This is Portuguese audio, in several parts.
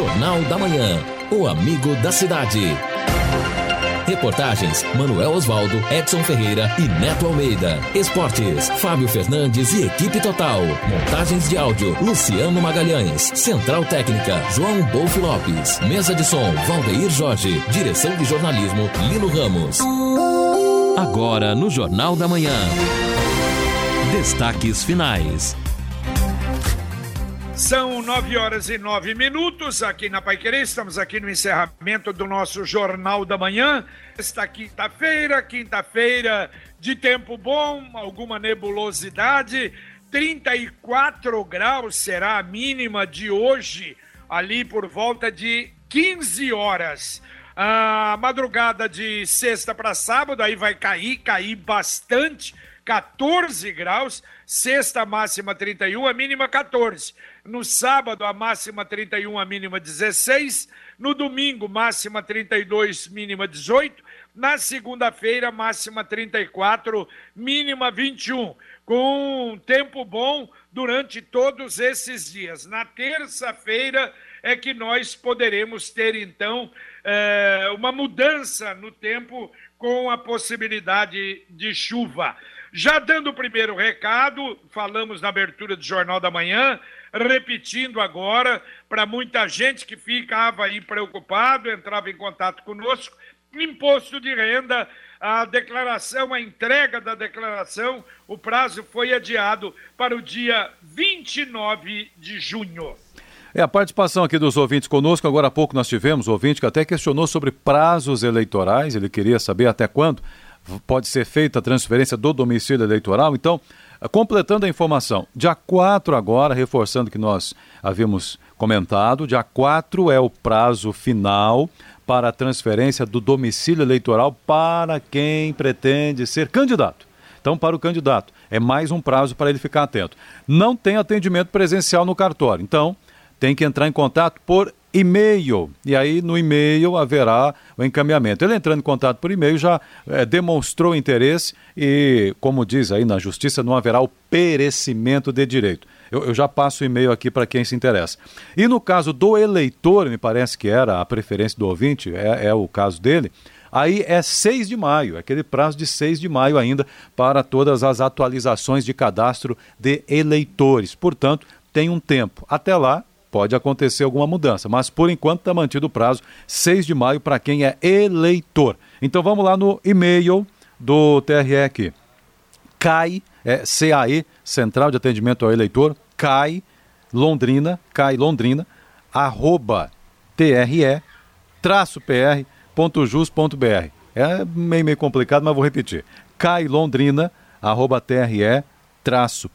Jornal da Manhã. O amigo da cidade. Reportagens: Manuel Osvaldo, Edson Ferreira e Neto Almeida. Esportes: Fábio Fernandes e equipe total. Montagens de áudio: Luciano Magalhães. Central Técnica: João Bolf Lopes. Mesa de som: Valdeir Jorge. Direção de jornalismo: Lino Ramos. Agora no Jornal da Manhã. Destaques finais. São nove horas e nove minutos aqui na Paiquerê. Estamos aqui no encerramento do nosso Jornal da Manhã. Esta quinta-feira, quinta-feira de tempo bom, alguma nebulosidade. 34 graus será a mínima de hoje, ali por volta de 15 horas. A madrugada de sexta para sábado, aí vai cair, cair bastante 14 graus, sexta máxima 31, a mínima 14. No sábado, a máxima 31, a mínima 16. No domingo, máxima 32, mínima 18. Na segunda-feira, máxima 34, mínima 21. Com tempo bom durante todos esses dias. Na terça-feira é que nós poderemos ter, então, eh, uma mudança no tempo com a possibilidade de chuva. Já dando o primeiro recado, falamos na abertura do Jornal da Manhã, repetindo agora, para muita gente que ficava aí preocupado, entrava em contato conosco, imposto de renda, a declaração, a entrega da declaração, o prazo foi adiado para o dia 29 de junho. É a participação aqui dos ouvintes conosco. Agora há pouco nós tivemos um ouvinte que até questionou sobre prazos eleitorais. Ele queria saber até quando pode ser feita a transferência do domicílio eleitoral. Então, completando a informação, dia 4 agora, reforçando que nós havíamos comentado, dia 4 é o prazo final para a transferência do domicílio eleitoral para quem pretende ser candidato. Então, para o candidato, é mais um prazo para ele ficar atento. Não tem atendimento presencial no cartório. Então, tem que entrar em contato por e-mail. E aí no e-mail haverá o encaminhamento. Ele entrando em contato por e-mail já é, demonstrou interesse e, como diz aí na justiça, não haverá o perecimento de direito. Eu, eu já passo o e-mail aqui para quem se interessa. E no caso do eleitor, me parece que era a preferência do ouvinte, é, é o caso dele. Aí é 6 de maio, aquele prazo de 6 de maio ainda para todas as atualizações de cadastro de eleitores. Portanto, tem um tempo. Até lá, pode acontecer alguma mudança, mas por enquanto está mantido o prazo 6 de maio para quem é eleitor. Então vamos lá no e-mail do TRE aqui. CAI, é CAE, Central de Atendimento ao Eleitor, CAI Londrina, CAI Londrina, arroba TRE, traço PR.jus.br. É meio, meio complicado, mas vou repetir. CAI Londrina, arroba TRE, traço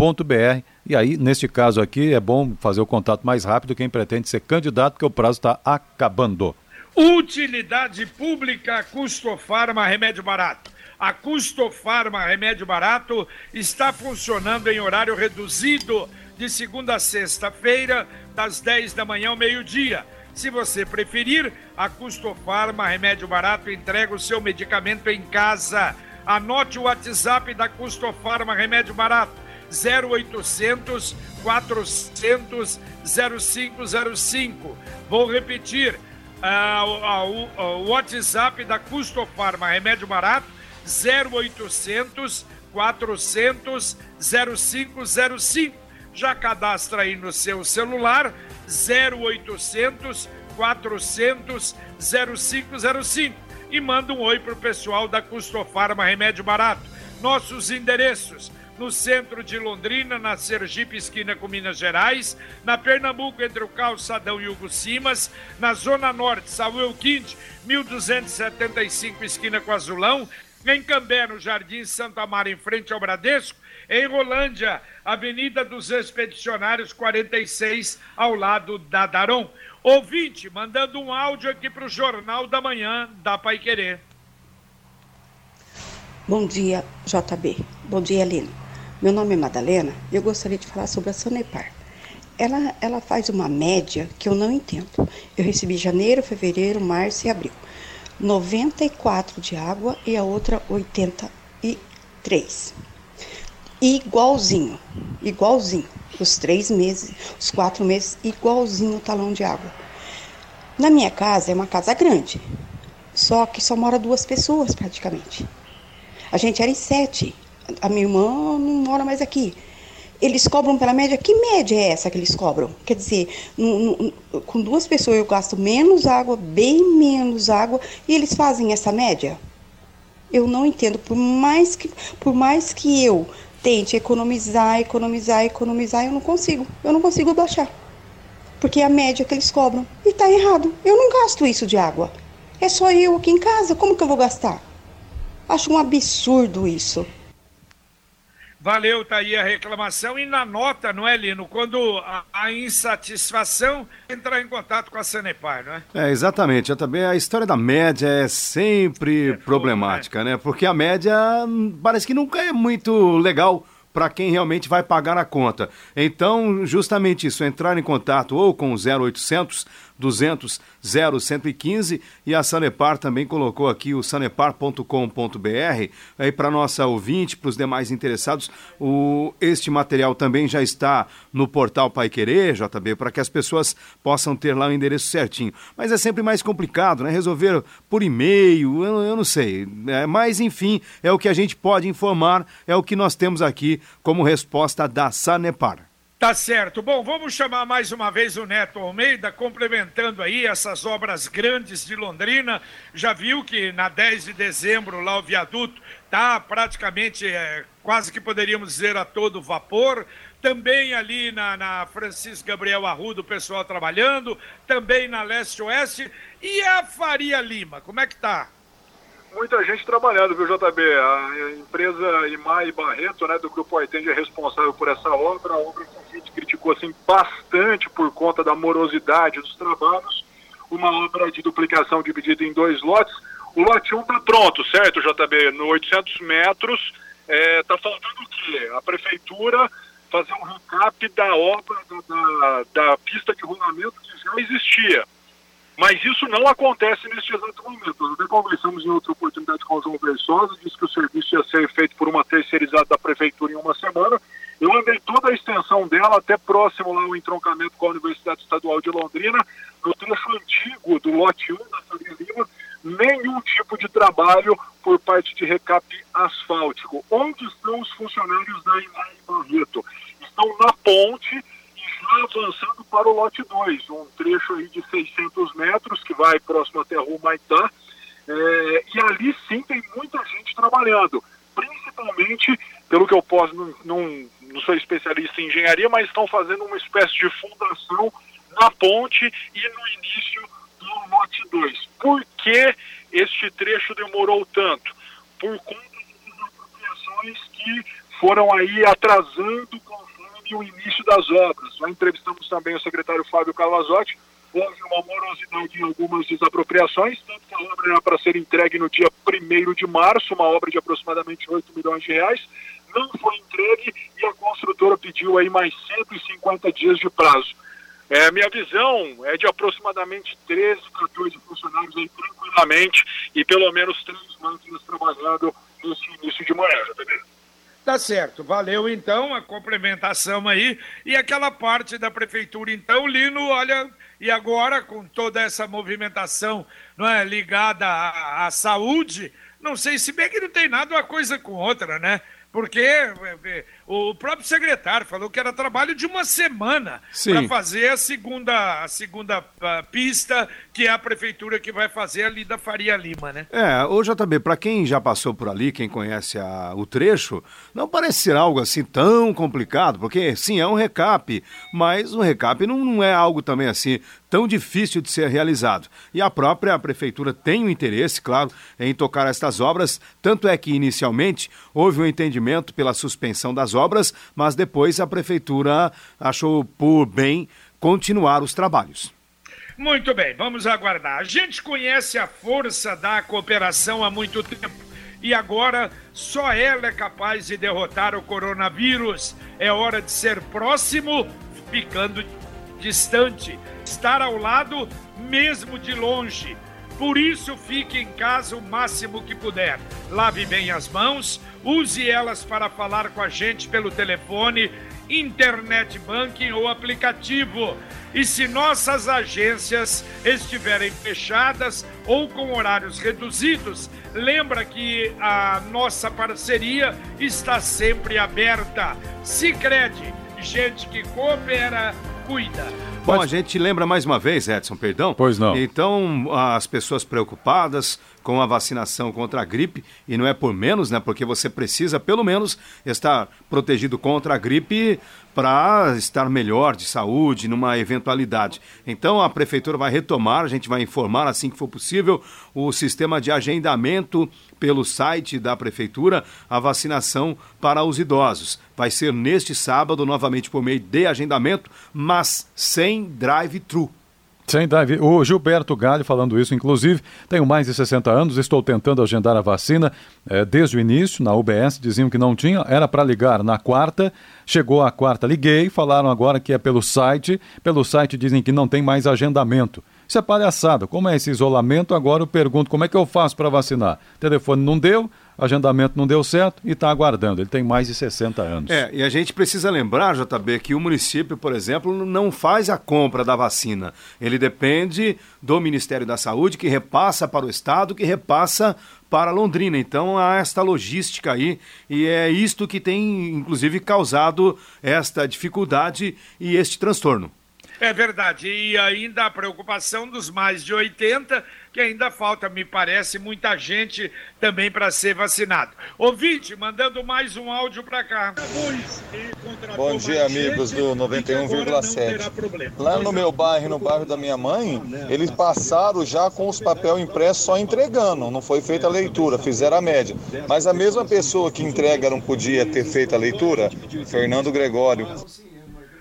PR.jus.br e aí, neste caso aqui, é bom fazer o contato mais rápido quem pretende ser candidato, porque o prazo está acabando. Utilidade pública Custofarma Remédio Barato. A Custofarma Remédio Barato está funcionando em horário reduzido de segunda a sexta-feira, das 10 da manhã ao meio-dia. Se você preferir, a Custofarma Remédio Barato entrega o seu medicamento em casa. Anote o WhatsApp da Custofarma Remédio Barato 0800 400 0505. Vou repetir, uh, o WhatsApp da Custo Farma Remédio Barato 0800 400 0505. Já cadastra aí no seu celular 0800 400 0505 e manda um oi pro pessoal da Custo Farma Remédio Barato. Nossos endereços no centro de Londrina, na Sergipe, esquina com Minas Gerais, na Pernambuco, entre o Calçadão e Hugo Simas, na Zona Norte, Samuel Quinte, 1275, esquina com Azulão, em Cambé, no Jardim Santa Mara, em frente ao Bradesco, em Rolândia, Avenida dos Expedicionários 46, ao lado da Daron. Ouvinte, mandando um áudio aqui para o Jornal da Manhã da Pai Querer. Bom dia, JB. Bom dia, Lino. Meu nome é Madalena e eu gostaria de falar sobre a Sanepar. Ela, ela faz uma média que eu não entendo. Eu recebi janeiro, fevereiro, março e abril. 94 de água e a outra 83. igualzinho, igualzinho. Os três meses, os quatro meses, igualzinho o talão de água. Na minha casa é uma casa grande, só que só mora duas pessoas praticamente. A gente era em sete. A minha irmã não mora mais aqui. Eles cobram pela média. Que média é essa que eles cobram? Quer dizer, com duas pessoas eu gasto menos água, bem menos água, e eles fazem essa média? Eu não entendo. Por mais que, por mais que eu tente economizar, economizar, economizar, eu não consigo. Eu não consigo baixar. Porque é a média que eles cobram. E tá errado. Eu não gasto isso de água. É só eu aqui em casa. Como que eu vou gastar? Acho um absurdo isso. Valeu, tá aí a reclamação. E na nota, não é, Lino? Quando a, a insatisfação entrar em contato com a Sanepar, não é? É, exatamente. Também a história da média é sempre é problemática, fogo, né? né? Porque a média hum, parece que nunca é muito legal para quem realmente vai pagar a conta. Então, justamente isso, entrar em contato ou com o 0800 200 0115 e a Sanepar também colocou aqui o sanepar.com.br aí para nossa ouvinte, para os demais interessados, o este material também já está no portal Pai Querer, JB, para que as pessoas possam ter lá o endereço certinho. Mas é sempre mais complicado, né? Resolver por e-mail, eu, eu não sei. É, mas enfim, é o que a gente pode informar, é o que nós temos aqui como resposta da Sanepar. Tá certo. Bom, vamos chamar mais uma vez o Neto Almeida, complementando aí essas obras grandes de Londrina. Já viu que na 10 de dezembro lá o viaduto tá praticamente, é, quase que poderíamos dizer, a todo vapor. Também ali na, na Francisco Gabriel Arrudo, o pessoal trabalhando. Também na Leste-Oeste. E a Faria Lima, como é que tá? muita gente trabalhando, viu, JB? A empresa Imai Barreto, né, do Grupo Aitende, é responsável por essa obra. A obra gente criticou assim, bastante por conta da morosidade dos trabalhos. Uma obra de duplicação dividida em dois lotes. O lote 1 está pronto, certo, JB? No 800 metros. Está é, tá faltando o quê? A prefeitura fazer um recap da obra da, da, da pista de rolamento que já existia. Mas isso não acontece neste exato momento. Nós até conversamos em outra oportunidade com o João Versosa, disse que o serviço ia ser feito por uma terceirizada da prefeitura em uma semana. Eu andei toda a até próximo lá o entroncamento com a Universidade Estadual de Londrina, no trecho antigo do lote 1 da Faria Lima, nenhum tipo de trabalho por parte de recap asfáltico. Onde estão os funcionários da Imai Barreto? Estão na ponte avançando para o lote 2, um trecho aí de 600 metros que vai próximo até a Rua Maitá. É, e ali sim tem muita gente trabalhando, principalmente, pelo que eu posso, não, não, não sou especialista em engenharia, mas estão fazendo uma espécie de fundação na ponte e no início do lote 2. Por que este trecho demorou tanto? Por conta das apropriações que foram aí atrasando o início das obras. Já entrevistamos também o secretário Fábio Calvazotti. Houve uma morosidade em algumas desapropriações, tanto que a obra era para ser entregue no dia 1 de março, uma obra de aproximadamente 8 milhões de reais. Não foi entregue e a construtora pediu aí mais 150 dias de prazo. É, minha visão é de aproximadamente 13, 14 funcionários aí tranquilamente e pelo menos três máquinas trabalhando nesse início de manhã, tá? Tá certo, valeu então a complementação aí. E aquela parte da prefeitura, então, Lino, olha, e agora com toda essa movimentação não é, ligada à, à saúde, não sei se bem que não tem nada uma coisa com outra, né? Porque é, é, o próprio secretário falou que era trabalho de uma semana para fazer a segunda, a segunda ah, pista, que é a prefeitura que vai fazer ali da Faria Lima, né? É, o JB, para quem já passou por ali, quem conhece a, o trecho, não parece ser algo assim tão complicado, porque sim, é um recap, mas o recap não, não é algo também assim tão difícil de ser realizado. E a própria prefeitura tem o um interesse, claro, em tocar estas obras, tanto é que inicialmente houve um entendimento pela suspensão das obras, mas depois a prefeitura achou por bem continuar os trabalhos. Muito bem, vamos aguardar. A gente conhece a força da cooperação há muito tempo e agora só ela é capaz de derrotar o coronavírus. É hora de ser próximo, ficando distante estar ao lado, mesmo de longe. Por isso, fique em casa o máximo que puder. Lave bem as mãos, use elas para falar com a gente pelo telefone, internet banking ou aplicativo. E se nossas agências estiverem fechadas ou com horários reduzidos, lembra que a nossa parceria está sempre aberta. Sicredi, gente que coopera, cuida. Bom, a gente lembra mais uma vez, Edson, perdão. Pois não. Então, as pessoas preocupadas com a vacinação contra a gripe, e não é por menos, né? Porque você precisa, pelo menos, estar protegido contra a gripe para estar melhor de saúde numa eventualidade. Então, a prefeitura vai retomar, a gente vai informar assim que for possível, o sistema de agendamento pelo site da prefeitura, a vacinação para os idosos. Vai ser neste sábado, novamente por meio de agendamento, mas sem drive-thru. Sem Davi. O Gilberto Galho falando isso, inclusive, tenho mais de 60 anos, estou tentando agendar a vacina eh, desde o início, na UBS, diziam que não tinha, era para ligar na quarta, chegou a quarta, liguei, falaram agora que é pelo site, pelo site dizem que não tem mais agendamento. Isso é palhaçada. Como é esse isolamento? Agora eu pergunto como é que eu faço para vacinar? Telefone não deu, agendamento não deu certo e está aguardando. Ele tem mais de 60 anos. É, e a gente precisa lembrar, JB, que o município, por exemplo, não faz a compra da vacina. Ele depende do Ministério da Saúde, que repassa para o Estado, que repassa para Londrina. Então há esta logística aí e é isto que tem, inclusive, causado esta dificuldade e este transtorno. É verdade. E ainda a preocupação dos mais de 80, que ainda falta, me parece, muita gente também para ser vacinado. Ouvinte, mandando mais um áudio para cá. Bom dia, amigos do 91,7. Lá no meu bairro, no bairro da minha mãe, eles passaram já com os papel impressos só entregando. Não foi feita a leitura, fizeram a média. Mas a mesma pessoa que entrega não podia ter feito a leitura? Fernando Gregório.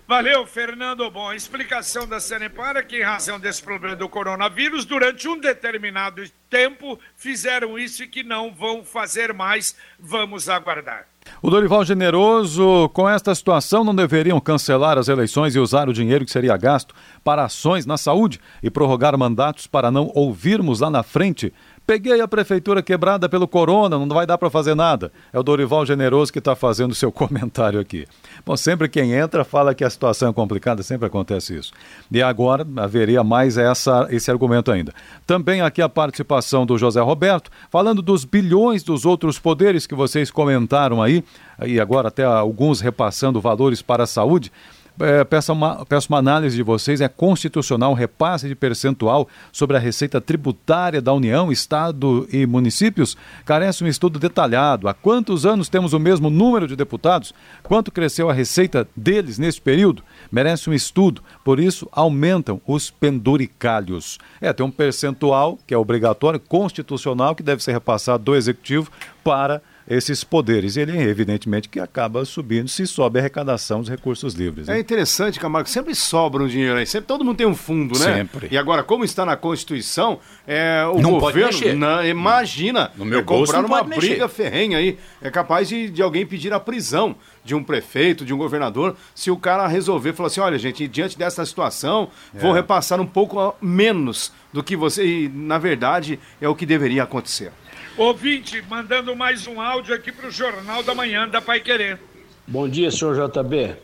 Valeu, Fernando. Bom, a explicação da Sanepar é que, em razão desse problema do coronavírus, durante um determinado tempo fizeram isso e que não vão fazer mais. Vamos aguardar. O Dorival Generoso, com esta situação, não deveriam cancelar as eleições e usar o dinheiro que seria gasto para ações na saúde e prorrogar mandatos para não ouvirmos lá na frente Peguei a prefeitura quebrada pelo corona, não vai dar para fazer nada. É o Dorival Generoso que está fazendo seu comentário aqui. Bom, sempre quem entra fala que a situação é complicada, sempre acontece isso. E agora haveria mais essa, esse argumento ainda. Também aqui a participação do José Roberto, falando dos bilhões dos outros poderes que vocês comentaram aí, e agora até alguns repassando valores para a saúde é, peço, uma, peço uma análise de vocês. É constitucional repasse de percentual sobre a receita tributária da União, Estado e municípios? Carece um estudo detalhado. Há quantos anos temos o mesmo número de deputados? Quanto cresceu a receita deles nesse período? Merece um estudo. Por isso, aumentam os penduricalhos. É, tem um percentual que é obrigatório, constitucional, que deve ser repassado do Executivo para esses poderes. Ele, evidentemente, que acaba subindo se sobe a arrecadação dos recursos livres. Né? É interessante, Camargo, sempre sobra um dinheiro aí. Sempre todo mundo tem um fundo, né? Sempre. E agora, como está na Constituição, é, o não governo. Não, imagina, no meu é comprar uma briga mexer. ferrenha aí. É capaz de, de alguém pedir a prisão de um prefeito, de um governador, se o cara resolver falar assim: olha, gente, diante dessa situação, é. vou repassar um pouco menos do que você. E, na verdade, é o que deveria acontecer. Ouvinte, mandando mais um áudio aqui para o Jornal da Manhã da Pai Querer. Bom dia, senhor JB.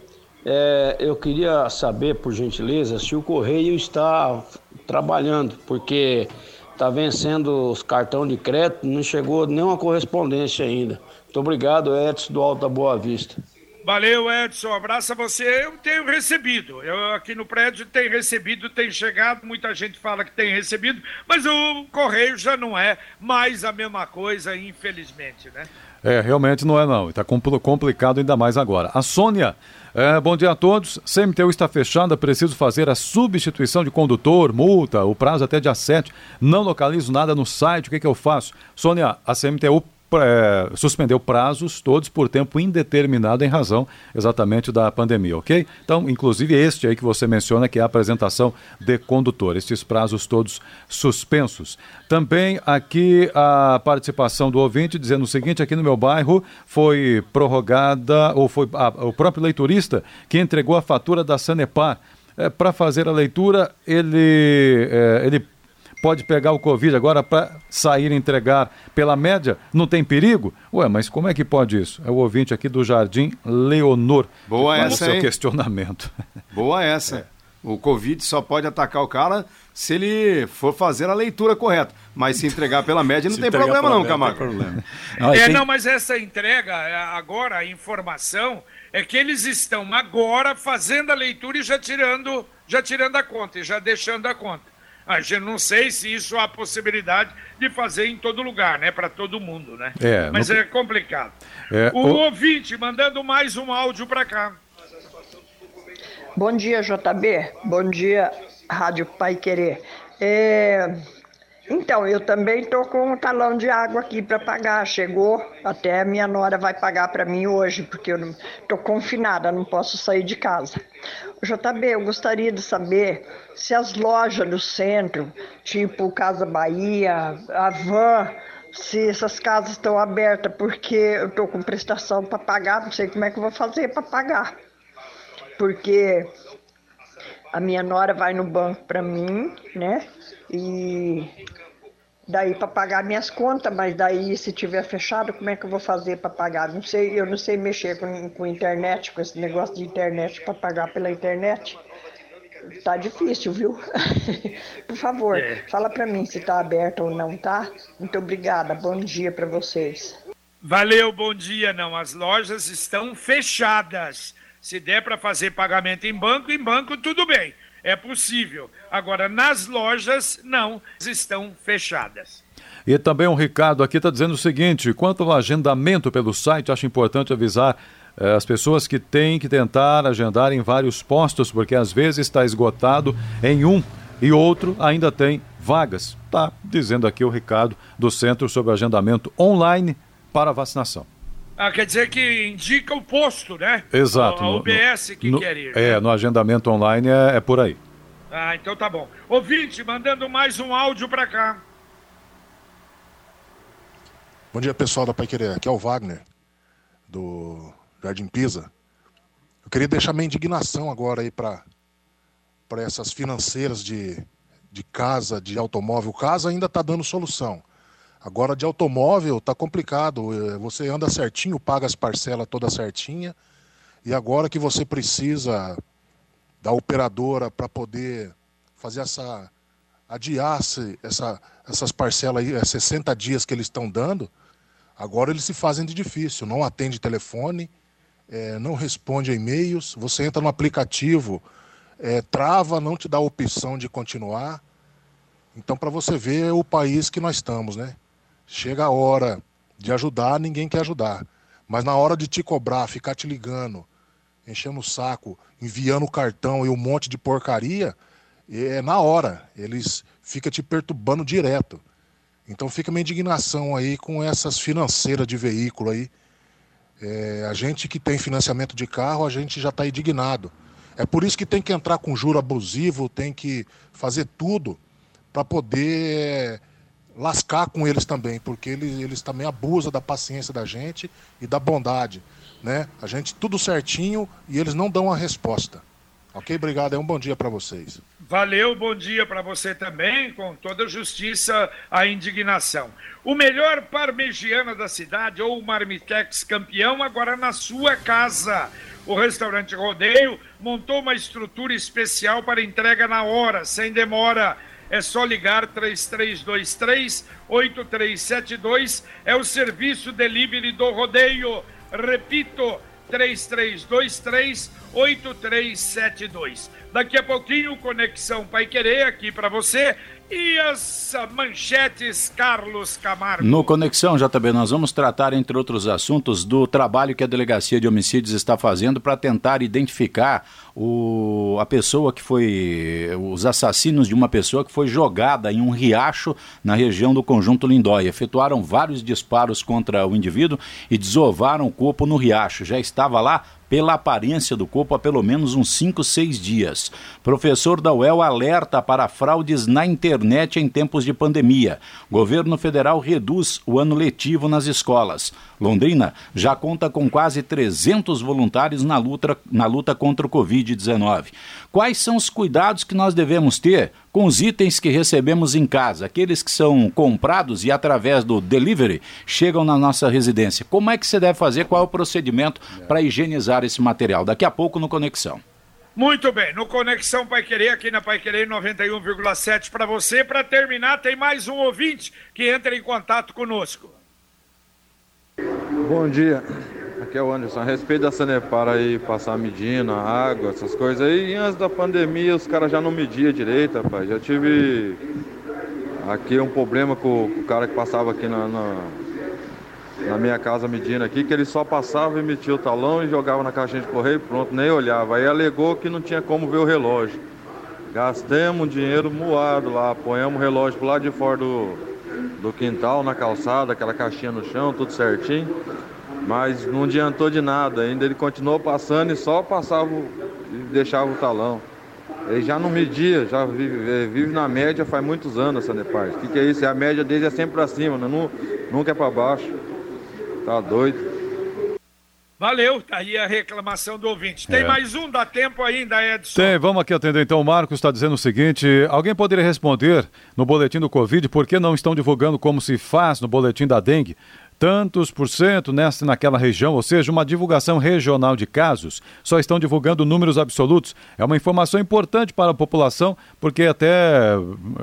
É, eu queria saber, por gentileza, se o Correio está trabalhando, porque está vencendo os cartões de crédito, não chegou nenhuma correspondência ainda. Muito obrigado, Edson do Alto da Boa Vista. Valeu, Edson. Abraço a você. Eu tenho recebido. Eu aqui no prédio tenho recebido, tem chegado. Muita gente fala que tem recebido, mas o correio já não é mais a mesma coisa, infelizmente, né? É, realmente não é não. Está complicado ainda mais agora. A Sônia, é, bom dia a todos. CMTU está fechada, preciso fazer a substituição de condutor, multa, o prazo até dia 7. Não localizo nada no site, o que, que eu faço? Sônia, a CMTU é, suspendeu prazos todos por tempo indeterminado em razão exatamente da pandemia, ok? Então, inclusive este aí que você menciona, que é a apresentação de condutor, estes prazos todos suspensos. Também aqui a participação do ouvinte dizendo o seguinte: aqui no meu bairro foi prorrogada, ou foi o próprio leiturista que entregou a fatura da Sanepar. É, Para fazer a leitura, ele, é, ele pode pegar o Covid agora para sair e entregar pela média? Não tem perigo? Ué, mas como é que pode isso? É o ouvinte aqui do Jardim Leonor. Boa essa, o seu questionamento. Boa essa. É. O Covid só pode atacar o cara se ele for fazer a leitura correta. Mas se entregar pela média não tem problema não, Camargo. Não, problema. não, é, tem... não, mas essa entrega, é, agora a informação é que eles estão agora fazendo a leitura e já tirando, já tirando a conta, e já deixando a conta. A gente não sei se isso há possibilidade de fazer em todo lugar, né? Para todo mundo, né? É, Mas não... é complicado. É, o, o ouvinte mandando mais um áudio para cá. Bom dia, JB. Bom dia, Rádio Pai Querer. É... Então, eu também estou com um talão de água aqui para pagar. Chegou, até a minha nora vai pagar para mim hoje, porque eu estou confinada, não posso sair de casa. JB, eu gostaria de saber se as lojas do centro, tipo Casa Bahia, Avan, se essas casas estão abertas, porque eu estou com prestação para pagar, não sei como é que eu vou fazer para pagar porque a minha nora vai no banco para mim, né? E daí para pagar minhas contas, mas daí se tiver fechado, como é que eu vou fazer para pagar? Não sei, eu não sei mexer com, com internet, com esse negócio de internet para pagar pela internet. Tá difícil, viu? Por favor, é. fala para mim se tá aberto ou não, tá? Muito obrigada. Bom dia para vocês. Valeu, bom dia. Não, as lojas estão fechadas. Se der para fazer pagamento em banco, em banco tudo bem, é possível. Agora, nas lojas, não, estão fechadas. E também um Ricardo aqui está dizendo o seguinte: quanto ao agendamento pelo site, acho importante avisar eh, as pessoas que têm que tentar agendar em vários postos, porque às vezes está esgotado em um e outro ainda tem vagas. Está dizendo aqui o Ricardo do Centro sobre Agendamento Online para Vacinação. Ah, quer dizer que indica o posto, né? Exato. A UBS no, que no, quer ir. É, né? no agendamento online é, é, por aí. Ah, então tá bom. Ouvinte, mandando mais um áudio para cá. Bom dia, pessoal da Pai Querer. Aqui é o Wagner, do Jardim Pisa. Eu queria deixar minha indignação agora aí para essas financeiras de, de casa, de automóvel. Casa ainda está dando solução. Agora de automóvel tá complicado. É, você anda certinho, paga as parcelas toda certinha. E agora que você precisa da operadora para poder fazer essa adiar essa, essas parcelas aí, é 60 dias que eles estão dando, agora eles se fazem de difícil, não atende telefone, é, não responde e-mails, você entra no aplicativo, é, trava, não te dá a opção de continuar. Então, para você ver o país que nós estamos, né? Chega a hora de ajudar, ninguém quer ajudar. Mas na hora de te cobrar, ficar te ligando, enchendo o saco, enviando cartão e um monte de porcaria, é na hora. Eles ficam te perturbando direto. Então fica minha indignação aí com essas financeiras de veículo aí. É, a gente que tem financiamento de carro, a gente já está indignado. É por isso que tem que entrar com juro abusivo, tem que fazer tudo para poder lascar com eles também, porque eles, eles também abusam da paciência da gente e da bondade. Né? A gente tudo certinho e eles não dão a resposta. Ok? Obrigado. É um bom dia para vocês. Valeu, bom dia para você também, com toda a justiça, a indignação. O melhor parmegiana da cidade, ou Marmitex campeão, agora na sua casa. O restaurante Rodeio montou uma estrutura especial para entrega na hora, sem demora é só ligar 3323 8372. É o serviço delivery do rodeio. Repito, 3323 8372. Daqui a pouquinho, Conexão Pai Querer aqui para você. E as manchetes, Carlos Camargo. No Conexão JB, nós vamos tratar, entre outros assuntos, do trabalho que a Delegacia de Homicídios está fazendo para tentar identificar o, a pessoa que foi. os assassinos de uma pessoa que foi jogada em um riacho na região do Conjunto Lindóia. Efetuaram vários disparos contra o indivíduo e desovaram o corpo no riacho. Já estava lá pela aparência do corpo há pelo menos uns 5, 6 dias. Professor da UEL alerta para fraudes na internet em tempos de pandemia. Governo federal reduz o ano letivo nas escolas. Londrina já conta com quase 300 voluntários na luta, na luta contra o Covid-19. Quais são os cuidados que nós devemos ter com os itens que recebemos em casa, aqueles que são comprados e através do delivery chegam na nossa residência. Como é que você deve fazer? Qual é o procedimento para higienizar esse material? Daqui a pouco no Conexão. Muito bem, no Conexão Pai Querer, aqui na Pai Querer 91,7 para você. Para terminar, tem mais um ouvinte que entra em contato conosco. Bom dia. Aqui é o Anderson. A respeito da Sanepar aí, passar medindo, água, essas coisas aí, e antes da pandemia os caras já não mediam direito, rapaz. Já tive aqui um problema com, com o cara que passava aqui na, na, na, minha casa medindo aqui, que ele só passava, emitia o talão e jogava na caixinha de correio, pronto, nem olhava. Aí alegou que não tinha como ver o relógio. Gastemos dinheiro moado lá, ponhamos o relógio pro lado de fora do, do quintal, na calçada, aquela caixinha no chão, tudo certinho. Mas não adiantou de nada, ainda ele continuou passando e só passava e deixava o talão. Ele já não media, já vive, vive na média faz muitos anos essa Sanepar. O que, que é isso? A média dele é sempre para cima, não, nunca é para baixo. Tá doido. Valeu, tá aí a reclamação do ouvinte. Tem é. mais um, dá tempo ainda, Edson? Tem, vamos aqui atender então. O Marcos está dizendo o seguinte: alguém poderia responder no boletim do Covid por que não estão divulgando como se faz no boletim da dengue? Tantos por cento nessa naquela região, ou seja, uma divulgação regional de casos. Só estão divulgando números absolutos. É uma informação importante para a população, porque até eh,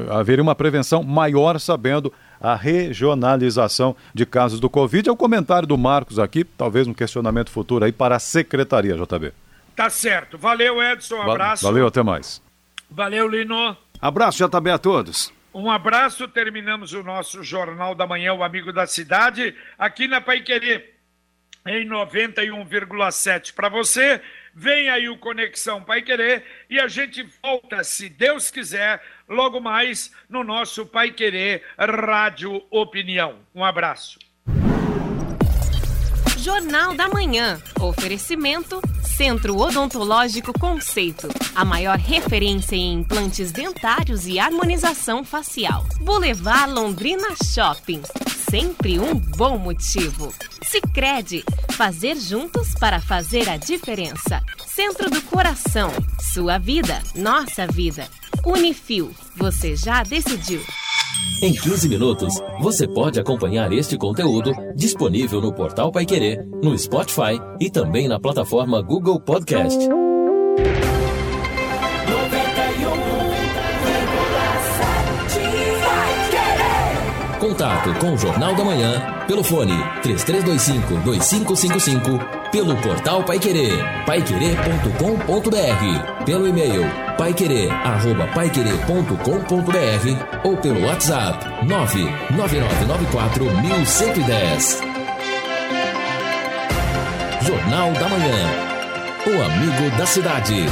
haveria uma prevenção maior sabendo a regionalização de casos do Covid. É o comentário do Marcos aqui, talvez um questionamento futuro aí para a secretaria, JB. Tá certo. Valeu, Edson. Um abraço. Valeu, até mais. Valeu, Lino. Abraço, JB, a todos. Um abraço, terminamos o nosso Jornal da Manhã, o Amigo da Cidade, aqui na Paiquerê, em 91,7 para você. Vem aí o Conexão Pai Querer e a gente volta, se Deus quiser, logo mais no nosso Pai Querer Rádio Opinião. Um abraço. Jornal da Manhã. Oferecimento Centro Odontológico Conceito. A maior referência em implantes dentários e harmonização facial. Boulevard Londrina Shopping. Sempre um bom motivo. Sicredi. Fazer juntos para fazer a diferença. Centro do Coração. Sua vida, nossa vida. Unifil. Você já decidiu. Em 15 minutos, você pode acompanhar este conteúdo disponível no portal Paiquerê, no Spotify e também na plataforma Google Podcast. Contato com o Jornal da Manhã pelo fone 3325-2555, pelo portal Paiquerê, paiquerê.com.br, pelo e-mail paiquerê.com.br ou pelo WhatsApp 99994 Jornal da Manhã. O amigo da cidade.